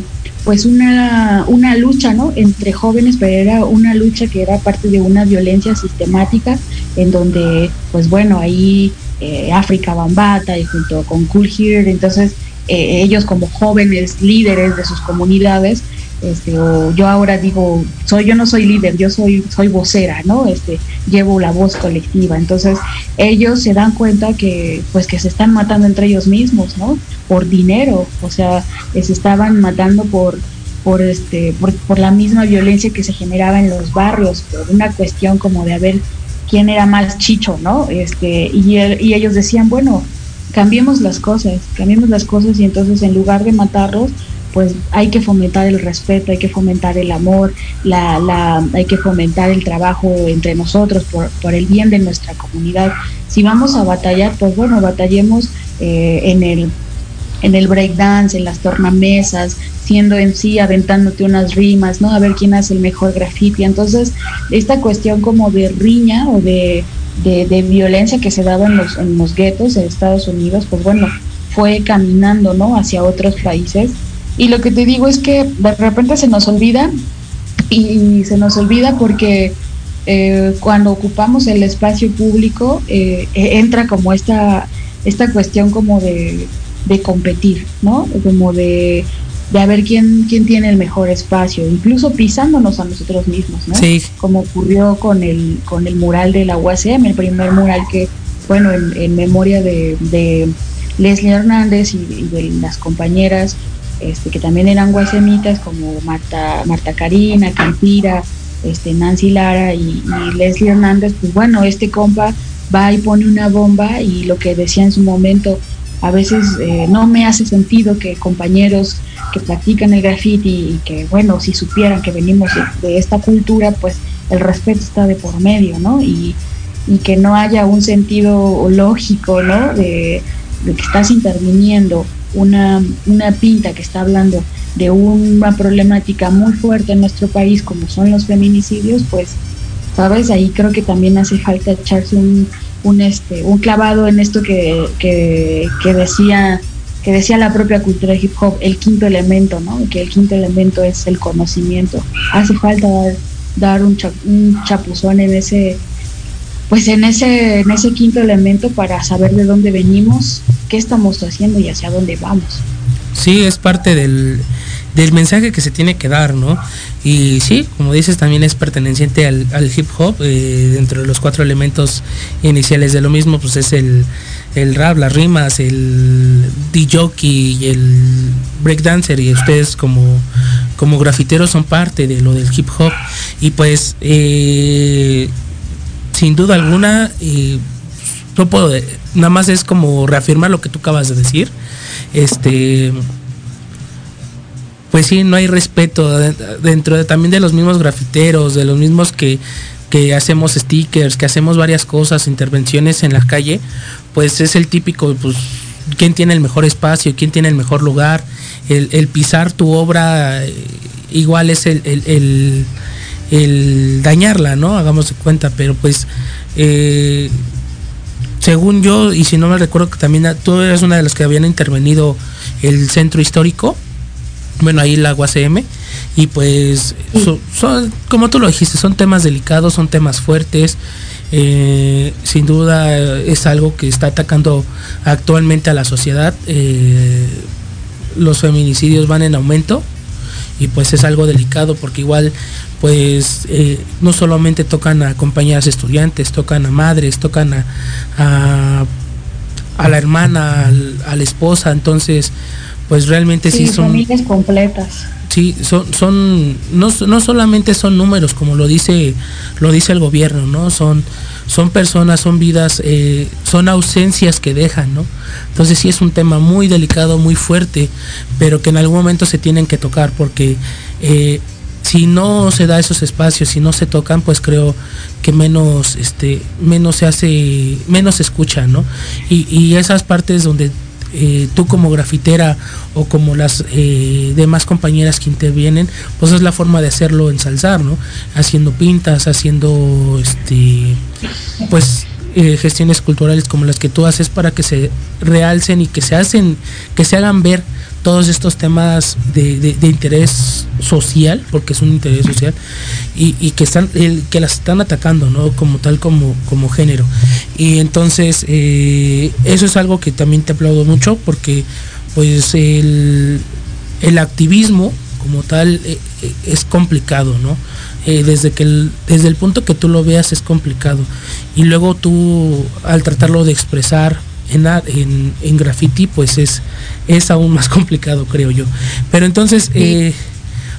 pues una, una lucha ¿no? entre jóvenes, pero era una lucha que era parte de una violencia sistemática en donde, pues bueno, ahí eh, África Bambata y junto con Cool Here, entonces eh, ellos como jóvenes líderes de sus comunidades, este, o yo ahora digo, soy, yo no soy líder, yo soy, soy vocera, ¿no? Este, llevo la voz colectiva. Entonces, ellos se dan cuenta que, pues, que se están matando entre ellos mismos, ¿no? Por dinero, o sea, se estaban matando por, por este, por, por la misma violencia que se generaba en los barrios, por una cuestión como de a ver quién era más chicho, ¿no? Este, y, el, y ellos decían, bueno, cambiemos las cosas, cambiemos las cosas y entonces en lugar de matarlos, pues hay que fomentar el respeto, hay que fomentar el amor, la, hay que fomentar el trabajo entre nosotros por, el bien de nuestra comunidad. Si vamos a batallar, pues bueno, batallemos eh, en el en el breakdance, en las tornamesas, siendo en sí, aventándote unas rimas, ¿no? A ver quién hace el mejor graffiti. Entonces, esta cuestión como de riña o de, de, de violencia que se daba en los, en los guetos de Estados Unidos, pues bueno, fue caminando, ¿no? Hacia otros países y lo que te digo es que de repente se nos olvida y se nos olvida porque eh, cuando ocupamos el espacio público eh, entra como esta, esta cuestión como de, de competir, ¿no? Como de, de a ver quién, quién tiene el mejor espacio, incluso pisándonos a nosotros mismos, ¿no? Sí. Como ocurrió con el, con el mural de la UACM, el primer mural que, bueno, en, en memoria de, de Leslie Hernández y, y de las compañeras este, que también eran guasemitas como Marta, Marta Karina, Campira, este, Nancy Lara y, y, Leslie Hernández, pues bueno, este compa va y pone una bomba y lo que decía en su momento, a veces eh, no me hace sentido que compañeros que practican el graffiti y que, bueno, si supieran que venimos de, esta cultura, pues el respeto está de por medio, ¿no? Y, y que no haya un sentido lógico, ¿no? De, de que estás interviniendo una, una pinta que está hablando de una problemática muy fuerte en nuestro país como son los feminicidios, pues, sabes, ahí creo que también hace falta echarse un, un, este, un clavado en esto que, que, que decía que decía la propia cultura hip hop, el quinto elemento, ¿no? Que el quinto elemento es el conocimiento. Hace falta dar, un, un, chapuzón en ese, pues en ese, en ese quinto elemento para saber de dónde venimos, qué estamos haciendo y hacia dónde vamos. Sí, es parte del, del mensaje que se tiene que dar, ¿no? Y sí, como dices, también es perteneciente al, al hip hop, eh, dentro de los cuatro elementos iniciales de lo mismo, pues es el, el rap, las rimas, el DJ y el breakdancer y ustedes como, como grafiteros son parte de lo del hip hop y pues eh, sin duda alguna eh, no puedo nada más es como reafirmar lo que tú acabas de decir. Este pues sí no hay respeto dentro de, también de los mismos grafiteros de los mismos que que hacemos stickers, que hacemos varias cosas, intervenciones en la calle, pues es el típico, pues, quién tiene el mejor espacio, quién tiene el mejor lugar, el, pisar tu obra eh, igual es el, dañarla, ¿no? Hagamos de cuenta, pero pues eh, según yo, y si no me recuerdo que también tú eres una de las que habían intervenido el centro histórico, bueno, ahí la UACM, y pues son, como tú lo dijiste, son temas delicados, son temas fuertes, eh, sin duda es algo que está atacando actualmente a la sociedad. Eh, los feminicidios van en aumento y pues es algo delicado porque igual pues eh, no solamente tocan a compañeras estudiantes, tocan a madres, tocan a, a, la hermana, a, la esposa, entonces pues realmente sí, son familias completas Sí, son, son no, no solamente son números, como lo dice, lo dice el gobierno, ¿no? Son, son personas, son vidas, eh, son ausencias que dejan, ¿no? Entonces sí es un tema muy delicado, muy fuerte, pero que en algún momento se tienen que tocar, porque eh, si no se da esos espacios, si no se tocan, pues creo que menos, este, menos se hace, menos se escucha, ¿no? Y, y esas partes donde eh, tú como grafitera o como las eh, demás compañeras que intervienen, pues es la forma de hacerlo ensalzar, ¿no? Haciendo pintas, haciendo este pues eh, gestiones culturales como las que tú haces para que se realcen y que se hacen, que se hagan ver todos estos temas de, interés social, porque es un interés social, y, que están, que las están atacando, ¿no? Como tal, como, como género. Y entonces, eh, eso es algo que también te aplaudo mucho, porque pues el, activismo como tal eh, eh, es complicado, ¿no? desde que desde el punto que tú lo veas es complicado y luego tú al tratarlo de expresar en, en, graffiti pues es, es aún más complicado, creo yo. Pero entonces, eh,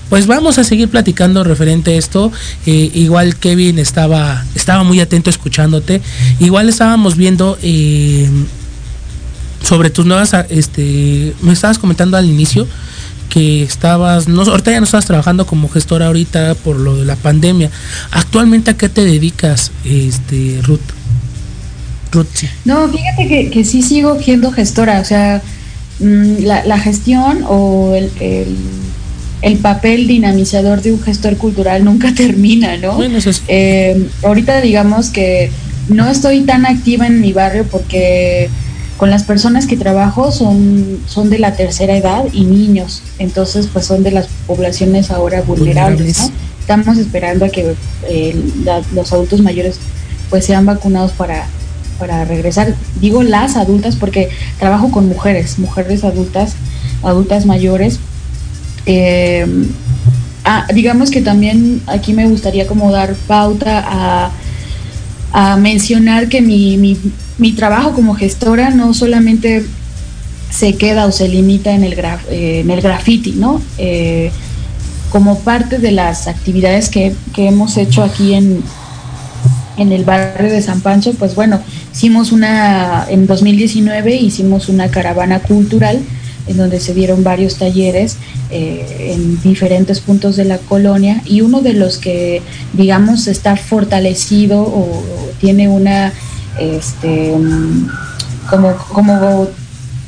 pues vamos a seguir platicando referente a esto. Eh, igual Kevin estaba, estaba muy atento escuchándote. Igual estábamos viendo eh, sobre tus nuevas, este, me estabas comentando al inicio que estabas, no, ahorita ya no estás trabajando como gestora ahorita por lo de la pandemia. Actualmente a qué te dedicas, este, Ruth? No, fíjate que, que, sí sigo siendo gestora, o sea, mm, la, gestión o el, el, papel dinamizador de un gestor cultural nunca termina, ¿no? Eh, ahorita digamos que no estoy tan activa en mi barrio porque con las personas que trabajo son, son de la tercera edad y niños, entonces pues son de las poblaciones ahora vulnerables, ¿no? Estamos esperando a que eh, los adultos mayores pues sean vacunados para para regresar. Digo las adultas porque trabajo con mujeres, mujeres adultas, adultas mayores. Eh, ah, digamos que también aquí me gustaría como dar pauta a, mencionar que mi, mi, mi, trabajo como gestora no solamente se queda o se limita en el, graf, eh, en el graffiti, ¿no? Eh, como parte de las actividades que, que hemos hecho aquí en, en el barrio de San Pancho, pues bueno, hicimos una, en 2019 hicimos una caravana cultural en donde se dieron varios talleres eh, en diferentes puntos de la colonia y uno de los que digamos está fortalecido o, tiene una este como como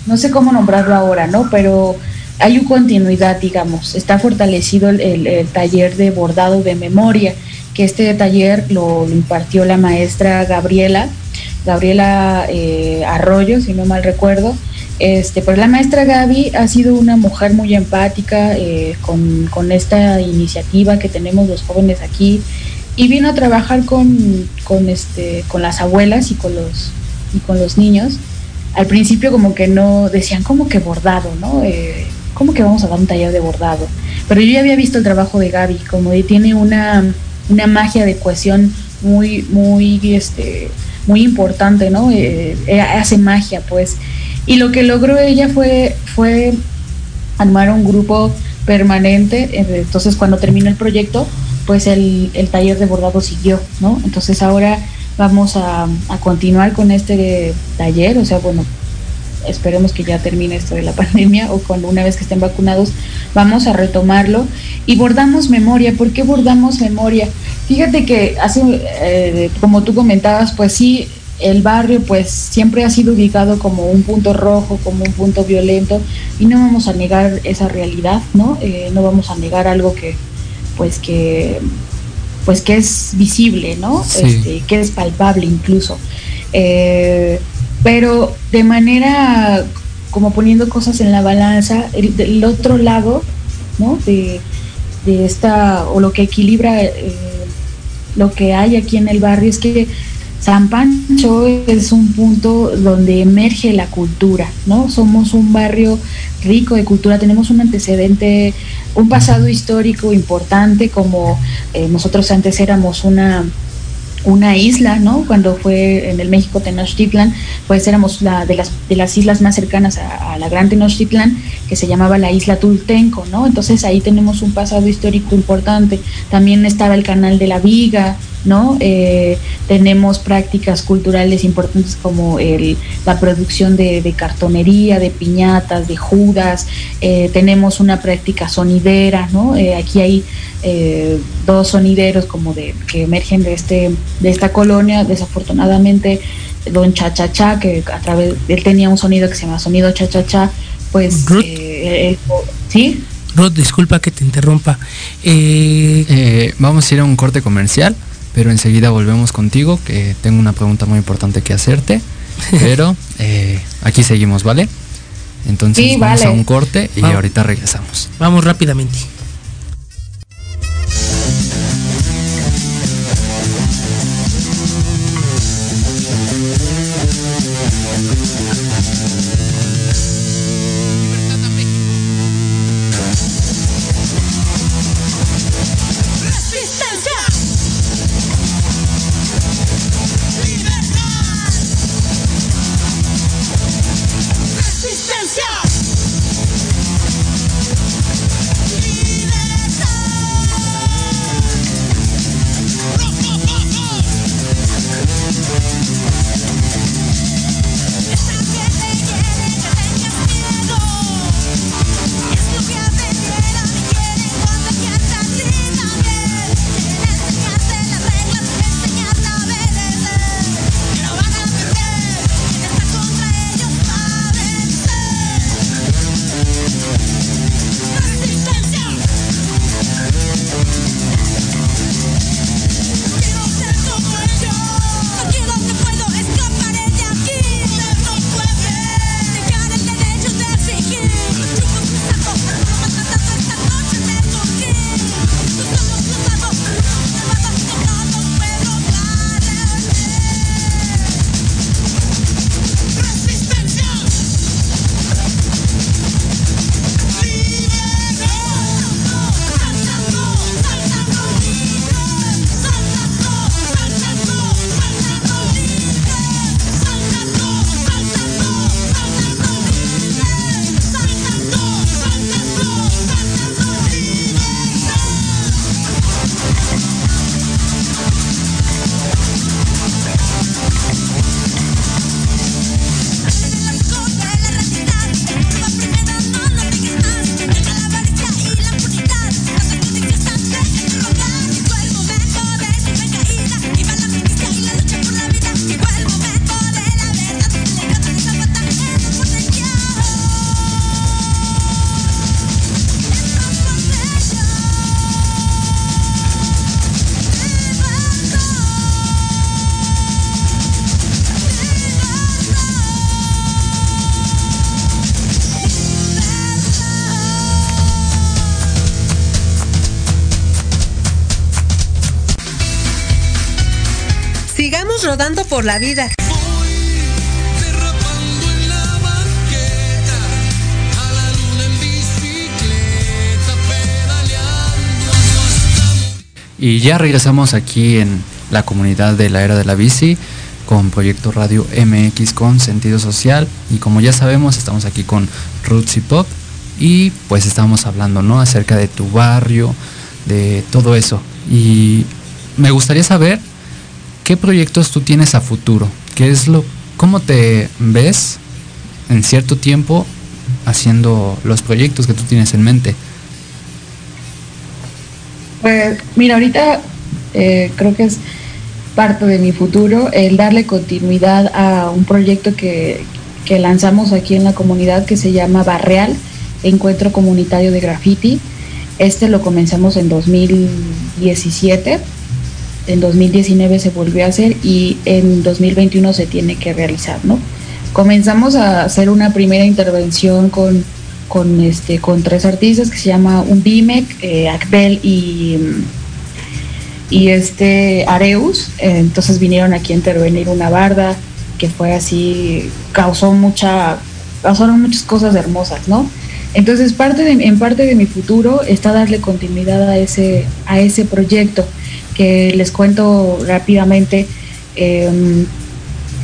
no sé cómo nombrarlo ahora, ¿no? Pero hay una continuidad, digamos, está fortalecido el, taller de bordado de memoria, que este taller lo, impartió la maestra Gabriela, Gabriela eh, Arroyo, si no mal recuerdo. Este, pues la maestra Gaby ha sido una mujer muy empática eh, con, con, esta iniciativa que tenemos los jóvenes aquí y vino a trabajar con, con, este, con las abuelas y con los, y con los niños. Al principio como que no, decían como que bordado, ¿no? Eh, ¿Cómo que vamos a dar un taller de bordado? Pero yo ya había visto el trabajo de Gaby, como tiene una, una magia de cohesión muy, muy, este, muy importante, ¿no? Eh, eh, hace magia, pues. Y lo que logró ella fue, fue armar un grupo permanente. Entonces, cuando terminó el proyecto, pues el, el taller de bordado siguió, ¿no? Entonces ahora vamos a, a, continuar con este taller, o sea, bueno, esperemos que ya termine esto de la pandemia o cuando una vez que estén vacunados, vamos a retomarlo y bordamos memoria. ¿Por qué bordamos memoria? Fíjate que hace, eh, como tú comentabas, pues sí, el barrio pues siempre ha sido ubicado como un punto rojo, como un punto violento y no vamos a negar esa realidad, ¿no? Eh, no vamos a negar algo que pues que pues que es visible, ¿no? Este, que es palpable incluso. Eh, pero de manera como poniendo cosas en la balanza, el, del otro lado, ¿no? De, de esta, o lo que equilibra eh, lo que hay aquí en el barrio es que San Pancho es un punto donde emerge la cultura, ¿no? Somos un barrio rico de cultura, tenemos un antecedente, un pasado histórico importante, como eh, nosotros antes éramos una una isla, ¿no? Cuando fue en el México Tenochtitlan, pues éramos la, de, las, de las islas más cercanas a, la Gran Tenochtitlan, que se llamaba la isla Tultenco, ¿no? Entonces ahí tenemos un pasado histórico importante. También estaba el canal de la Viga, ¿no? Eh, tenemos prácticas culturales importantes como el, la producción de, cartonería, de piñatas, de judas, eh, tenemos una práctica sonidera, ¿no? Eh, aquí hay dos sonideros como de que emergen de este de esta colonia, desafortunadamente don Chachachá, que a través él tenía un sonido que se llama sonido Chachachá, pues sí. Ruth, disculpa que te interrumpa. vamos a ir a un corte comercial pero enseguida volvemos contigo, que tengo una pregunta muy importante que hacerte, pero eh, aquí seguimos, ¿vale? Entonces vamos a un corte y ahorita regresamos. Vamos rápidamente. Por la vida. Y ya regresamos aquí en la comunidad de la era de la bici con Proyecto Radio MX con sentido social y como ya sabemos estamos aquí con Roots y Pop y pues estamos hablando ¿no? acerca de tu barrio, de todo eso y me gustaría saber qué proyectos tú tienes a futuro, qué es lo, cómo te ves en cierto tiempo haciendo los proyectos que tú tienes en mente. Pues mira, ahorita eh, creo que es parte de mi futuro el darle continuidad a un proyecto que, que lanzamos aquí en la comunidad que se llama Barreal, Encuentro Comunitario de Graffiti. Este lo comenzamos en 2017, en 2019 se volvió a hacer y en 2021 se tiene que realizar, ¿no? Comenzamos a hacer una primera intervención con con, este, con tres artistas que se llama un Bimec, eh, Akbel y, y este Areus. entonces vinieron aquí a intervenir una barda que fue así, causó mucha, causaron muchas cosas hermosas, ¿no? Entonces parte de, en parte de mi futuro está darle continuidad a ese, a ese proyecto que les cuento rápidamente. Em,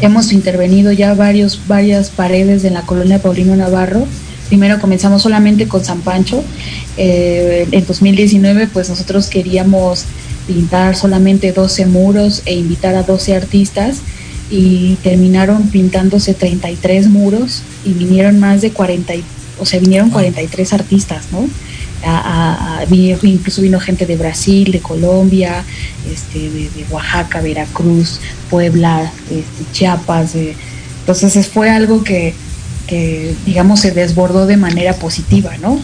hemos intervenido ya varios, varias paredes en la colonia Paulino Navarro primero comenzamos solamente con San Pancho. Eh, en 2019 pues nosotros queríamos pintar solamente 12 muros e invitar a 12 artistas y terminaron pintándose 33 muros y vinieron más de 40, o sea, vinieron 43 artistas, ¿no? Incluso vino gente de Brasil, de Colombia, este, de, Oaxaca, Veracruz, Puebla, este, Chiapas. entonces fue algo que, que digamos se desbordó de manera positiva, ¿no?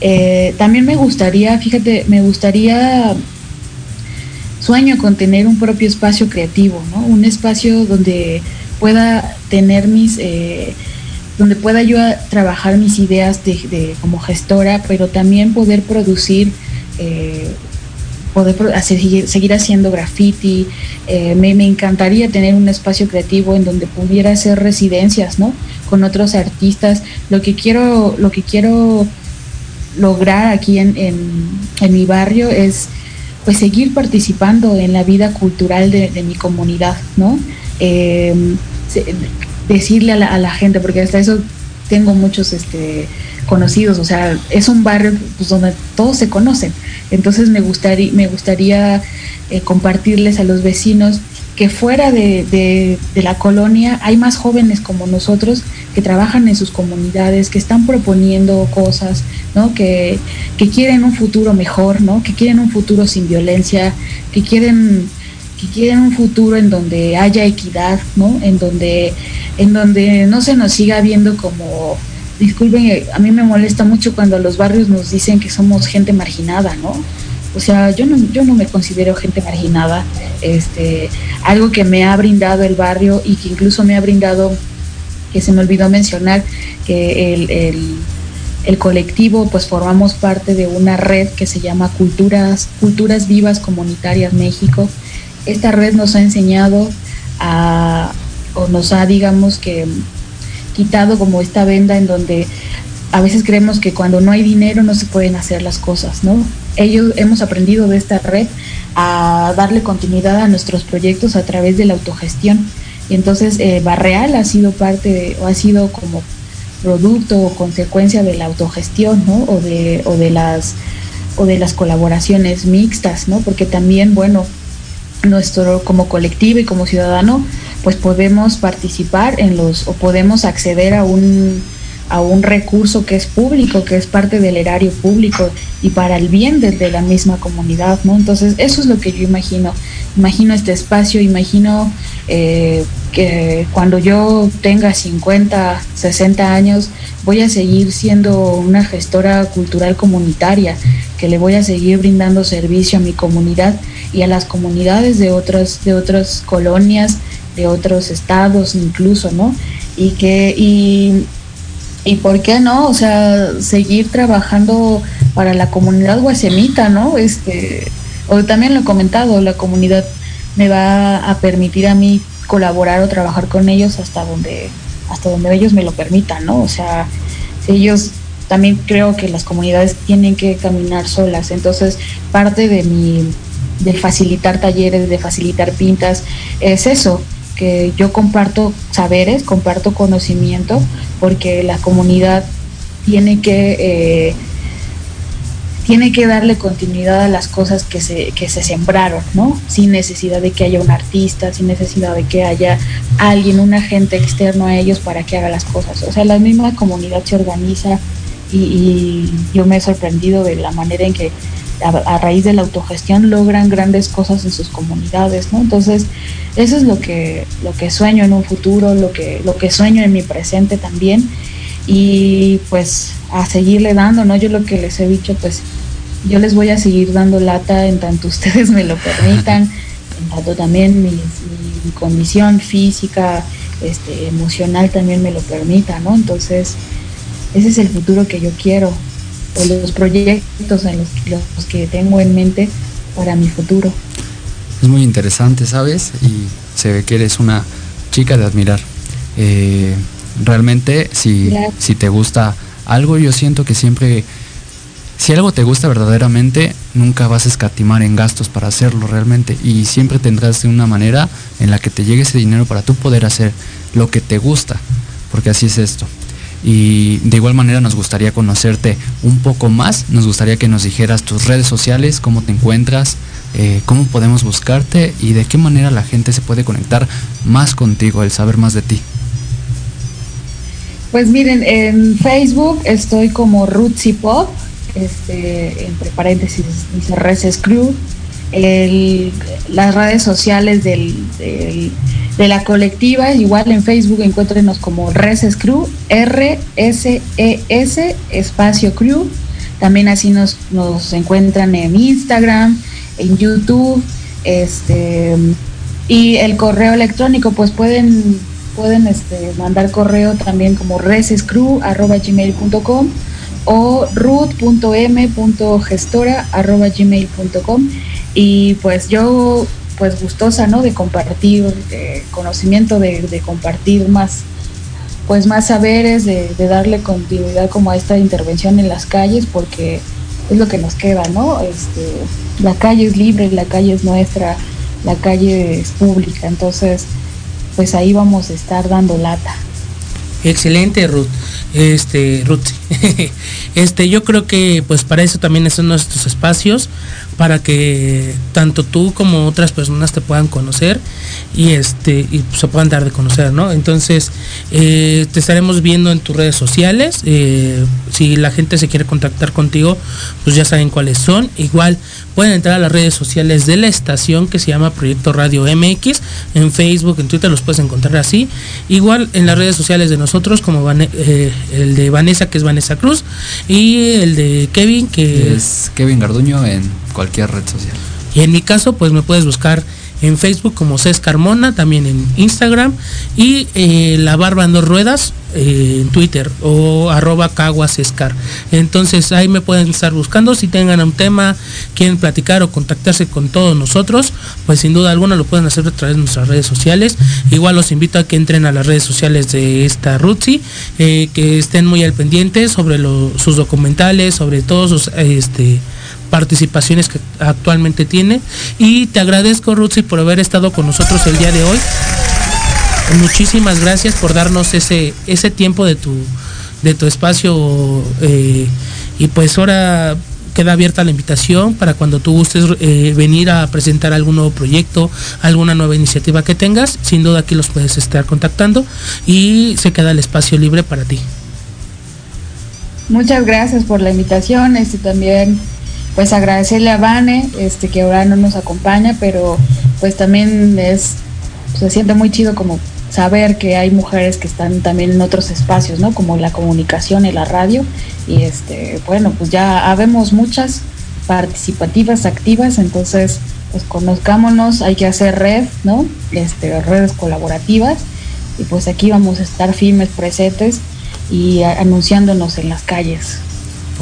Eh, también me gustaría, fíjate, me gustaría sueño con tener un propio espacio creativo, ¿no? Un espacio donde pueda tener mis, eh, donde pueda yo trabajar mis ideas de, como gestora, pero también poder producir eh, poder seguir, haciendo graffiti. Eh, me, encantaría tener un espacio creativo en donde pudiera hacer residencias, ¿no? Con otros artistas. Lo que quiero, lo que quiero lograr aquí en, en, mi barrio es pues seguir participando en la vida cultural de, mi comunidad, ¿no? Em, decirle a la, a la gente, porque hasta eso tengo muchos este, conocidos, o sea, es un barrio pues, donde todos se conocen. Entonces me gustaría, me gustaría eh, compartirles a los vecinos que fuera de, la colonia hay más jóvenes como nosotros que trabajan en sus comunidades, que están proponiendo cosas, ¿no? que, que quieren un futuro mejor, ¿no? que quieren un futuro sin violencia, que quieren, que quieren un futuro en donde haya equidad, ¿no? en, donde, en donde no se nos siga viendo como disculpen, a mí me molesta mucho cuando los barrios nos dicen que somos gente marginada, ¿no? O sea, yo no, yo no me considero gente marginada. Este, algo que me ha brindado el barrio y que incluso me ha brindado, que se me olvidó mencionar, que el, el, colectivo, pues formamos parte de una red que se llama Culturas, Culturas Vivas Comunitarias México. Esta red nos ha enseñado a, o nos ha, digamos que, quitado como esta venda en donde a veces creemos que cuando no hay dinero no se pueden hacer las cosas, ¿no? Ellos hemos aprendido de esta red a darle continuidad a nuestros proyectos a través de la autogestión. Y entonces eh, Barreal ha sido parte o ha sido como producto o consecuencia de la autogestión, ¿no? O de, o de las o de las colaboraciones mixtas, ¿no? Porque también, bueno, nuestro como colectivo y como ciudadano pues podemos participar en los o podemos acceder a un a un recurso que es público, que es parte del erario público y para el bien de, la misma comunidad, ¿no? Entonces, eso es lo que yo imagino. Imagino este espacio, imagino eh, que cuando yo tenga 50, 60 años, voy a seguir siendo una gestora cultural comunitaria, que le voy a seguir brindando servicio a mi comunidad y a las comunidades de otras, de otras colonias, de otros estados incluso, ¿no? Y que, y, y por qué no, o sea, seguir trabajando para la comunidad guasemita, ¿no? Este, o también lo he comentado, la comunidad me va a permitir a mí colaborar o trabajar con ellos hasta donde hasta donde ellos me lo permitan, ¿no? O sea, ellos también creo que las comunidades tienen que caminar solas, entonces parte de mi de facilitar talleres, de facilitar pintas, es eso, que yo comparto saberes, comparto conocimiento, porque la comunidad tiene que eh, tiene que darle continuidad a las cosas que se, que se sembraron, ¿no? Sin necesidad de que haya un artista, sin necesidad de que haya alguien, un agente externo a ellos para que haga las cosas. O sea, la misma comunidad se organiza y, yo me he sorprendido de la manera en que a, raíz de la autogestión logran grandes cosas en sus comunidades, ¿no? Entonces, eso es lo que, lo que sueño en un futuro, lo que, lo que sueño en mi presente también y pues a seguirle dando, ¿no? Yo lo que les he dicho, pues yo les voy a seguir dando lata en tanto ustedes me lo permitan, en tanto también mi, mi condición física, este, emocional también me lo permita, ¿no? Entonces, ese es el futuro que yo quiero, o los proyectos en los, los que tengo en mente para mi futuro. Es muy interesante, ¿sabes? Y se ve que eres una chica de admirar. Eh, realmente si, si te gusta algo, yo siento que siempre, si algo te gusta verdaderamente, nunca vas a escatimar en gastos para hacerlo realmente y siempre tendrás de una manera en la que te llegue ese dinero para tú poder hacer lo que te gusta, porque así es esto. Y de igual manera nos gustaría conocerte un poco más, nos gustaría que nos dijeras tus redes sociales, cómo te encuentras, eh, cómo podemos buscarte y de qué manera la gente se puede conectar más contigo, el saber más de ti. Pues miren, en Facebook estoy como Rootsy Pop, este, entre paréntesis dice Reses Crew. Las redes sociales de la colectiva, igual en Facebook encuéntrenos como Reses Crew, R-S-E-S, espacio Crew. También así nos, nos encuentran en Instagram, en YouTube, este, y el correo electrónico, pues pueden pueden este, mandar correo también como resescrew.gmail.com o root.m.gestora.gmail.com y pues yo pues gustosa no de compartir conocimiento de, compartir más pues más saberes de, darle continuidad como a esta intervención en las calles porque es lo que nos queda no este la calle es libre la calle es nuestra la calle es pública entonces pues ahí vamos a estar dando lata. Excelente, Ruth. Este, Ruth. este, yo creo que pues para eso también son nuestros espacios para que tanto tú como otras personas te puedan conocer y este y se puedan dar de conocer, ¿no? Entonces eh, te estaremos viendo en tus redes sociales. Eh, si la gente se quiere contactar contigo, pues ya saben cuáles son. Igual pueden entrar a las redes sociales de la estación que se llama Proyecto Radio MX. En Facebook, en Twitter los puedes encontrar así. Igual en las redes sociales de nosotros, como eh, el de Vanessa, que es Vanessa Cruz, y el de Kevin, que es Kevin Garduño en cualquier red social. Y en mi caso, pues me puedes buscar en Facebook como Cés Carmona, también en Instagram y eh, La Barba en dos ruedas eh, en Twitter o arroba caguasescar. Entonces ahí me pueden estar buscando si tengan un tema, quieren platicar o contactarse con todos nosotros, pues sin duda alguna lo pueden hacer a través de nuestras redes sociales. Igual los invito a que entren a las redes sociales de esta Rutsi, eh, que estén muy al pendiente sobre sus documentales, sobre todos sus este participaciones que actualmente tiene. Y te agradezco, Rutsi, por haber estado con nosotros el día de hoy. Muchísimas gracias por darnos ese, ese tiempo de tu, de tu espacio. Eh, y pues ahora queda abierta la invitación para cuando tú gustes eh, venir a presentar algún nuevo proyecto, alguna nueva iniciativa que tengas, sin duda aquí los puedes estar contactando y se queda el espacio libre para ti. Muchas gracias por la invitación, este también pues agradecerle a Vane, este, que ahora no nos acompaña, pero pues también es, se siente muy chido como saber que hay mujeres que están también en otros espacios, ¿no? Como la comunicación y la radio. Y este, bueno, pues ya habemos muchas participativas, activas, entonces pues conozcámonos, hay que hacer red, ¿no? Este, redes colaborativas. Y pues aquí vamos a estar firmes, presentes y anunciándonos en las calles.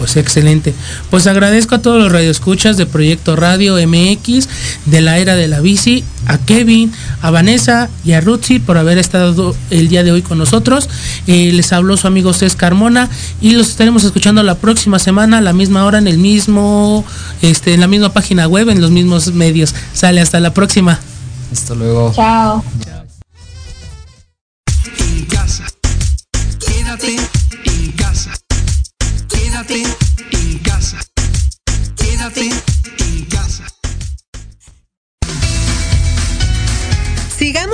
Pues excelente. Pues agradezco a todos los radioescuchas de Proyecto Radio MX, de la era de la bici, a Kevin, a Vanessa y a Rutsy por haber estado el día de hoy con nosotros. Eh, les habló su amigo Cés Carmona y los estaremos escuchando la próxima semana a la misma hora en el mismo, este, en la misma página web, en los mismos medios. Sale hasta la próxima. Hasta luego. Chao.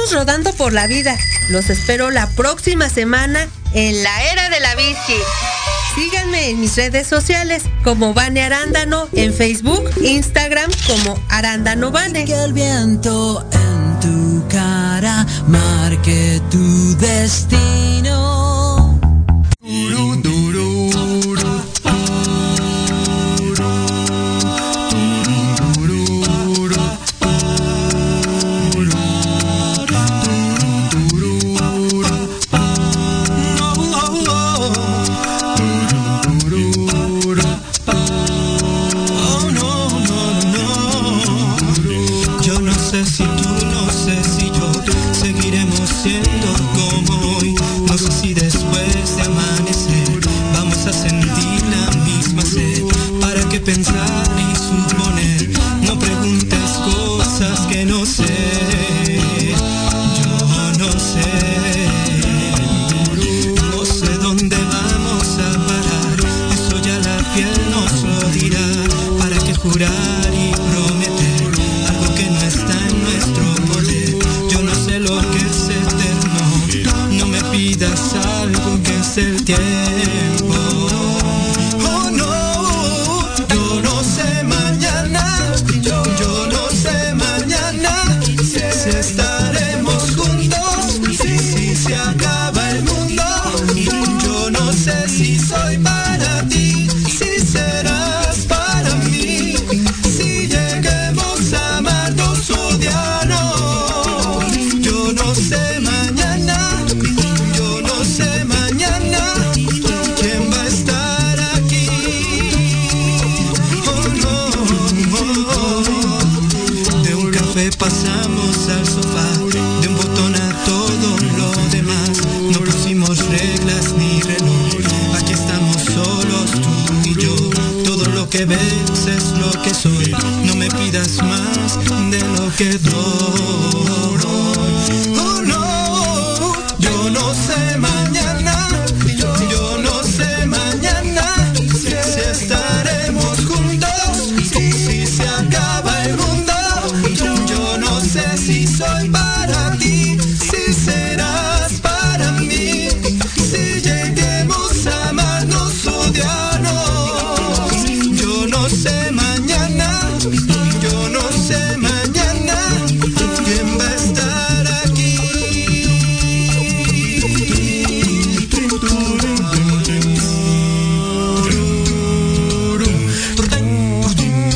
Sigamos rodando por la vida. Los espero la próxima semana en la era de la bici. Síganme en mis redes sociales como Vane Arándano en Facebook, Instagram como Arándano Vane. Que el viento en tu cara marque tu destino.